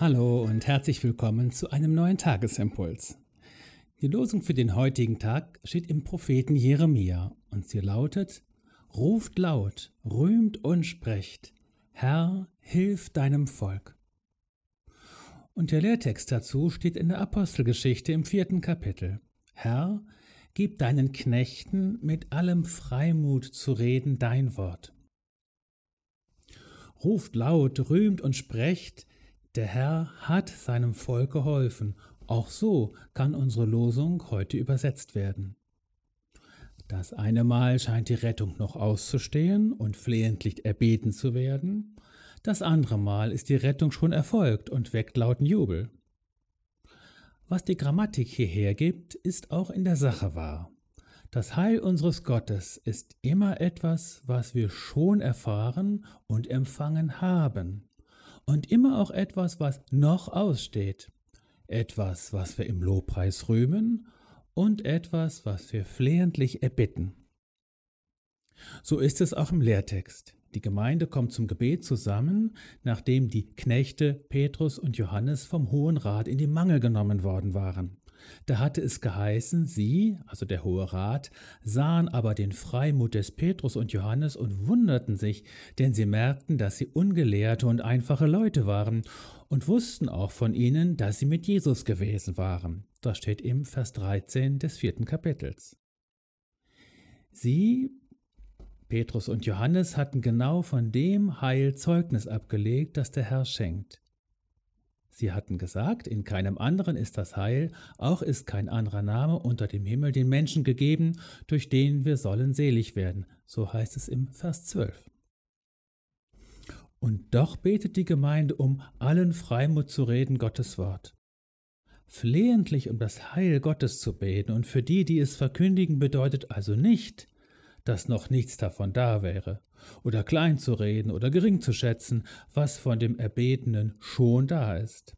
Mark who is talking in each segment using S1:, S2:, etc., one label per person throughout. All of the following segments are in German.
S1: Hallo und herzlich willkommen zu einem neuen Tagesimpuls. Die Losung für den heutigen Tag steht im Propheten Jeremia und sie lautet: Ruft laut, rühmt und sprecht, Herr, hilf deinem Volk. Und der Lehrtext dazu steht in der Apostelgeschichte im vierten Kapitel. Herr, gib deinen Knechten mit allem Freimut zu reden dein Wort. Ruft laut, rühmt und sprecht, der Herr hat seinem Volk geholfen. Auch so kann unsere Losung heute übersetzt werden. Das eine Mal scheint die Rettung noch auszustehen und flehentlich erbeten zu werden, das andere Mal ist die Rettung schon erfolgt und weckt lauten Jubel. Was die Grammatik hierher gibt, ist auch in der Sache wahr. Das Heil unseres Gottes ist immer etwas, was wir schon erfahren und empfangen haben und immer auch etwas, was noch aussteht, etwas, was wir im Lobpreis rühmen und etwas, was wir flehentlich erbitten. So ist es auch im Lehrtext. Die Gemeinde kommt zum Gebet zusammen, nachdem die Knechte Petrus und Johannes vom Hohen Rat in die Mangel genommen worden waren. Da hatte es geheißen, sie, also der Hohe Rat, sahen aber den Freimut des Petrus und Johannes und wunderten sich, denn sie merkten, dass sie ungelehrte und einfache Leute waren und wussten auch von ihnen, dass sie mit Jesus gewesen waren. Das steht im Vers 13 des vierten Kapitels. Sie, Petrus und Johannes, hatten genau von dem Heil Zeugnis abgelegt, das der Herr schenkt. Sie hatten gesagt, in keinem anderen ist das Heil, auch ist kein anderer Name unter dem Himmel den Menschen gegeben, durch den wir sollen selig werden. So heißt es im Vers 12. Und doch betet die Gemeinde, um allen Freimut zu reden, Gottes Wort. Flehentlich um das Heil Gottes zu beten und für die, die es verkündigen, bedeutet also nicht, dass noch nichts davon da wäre, oder klein zu reden oder gering zu schätzen, was von dem Erbetenen schon da ist.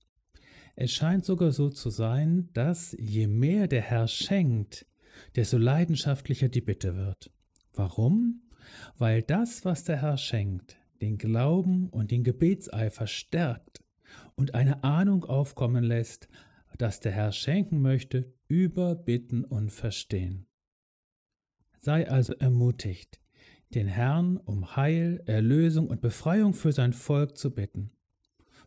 S1: Es scheint sogar so zu sein, dass je mehr der Herr schenkt, desto leidenschaftlicher die Bitte wird. Warum? Weil das, was der Herr schenkt, den Glauben und den Gebetseifer stärkt und eine Ahnung aufkommen lässt, dass der Herr schenken möchte, über Bitten und Verstehen. Sei also ermutigt, den Herrn um Heil, Erlösung und Befreiung für sein Volk zu bitten.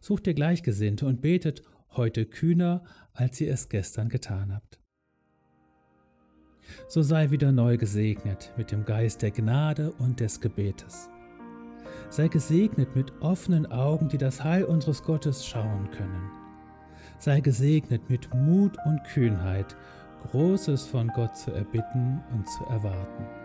S1: Sucht dir Gleichgesinnte und betet heute kühner, als ihr es gestern getan habt. So sei wieder neu gesegnet mit dem Geist der Gnade und des Gebetes. Sei gesegnet mit offenen Augen, die das Heil unseres Gottes schauen können. Sei gesegnet mit Mut und Kühnheit, Großes von Gott zu erbitten und zu erwarten.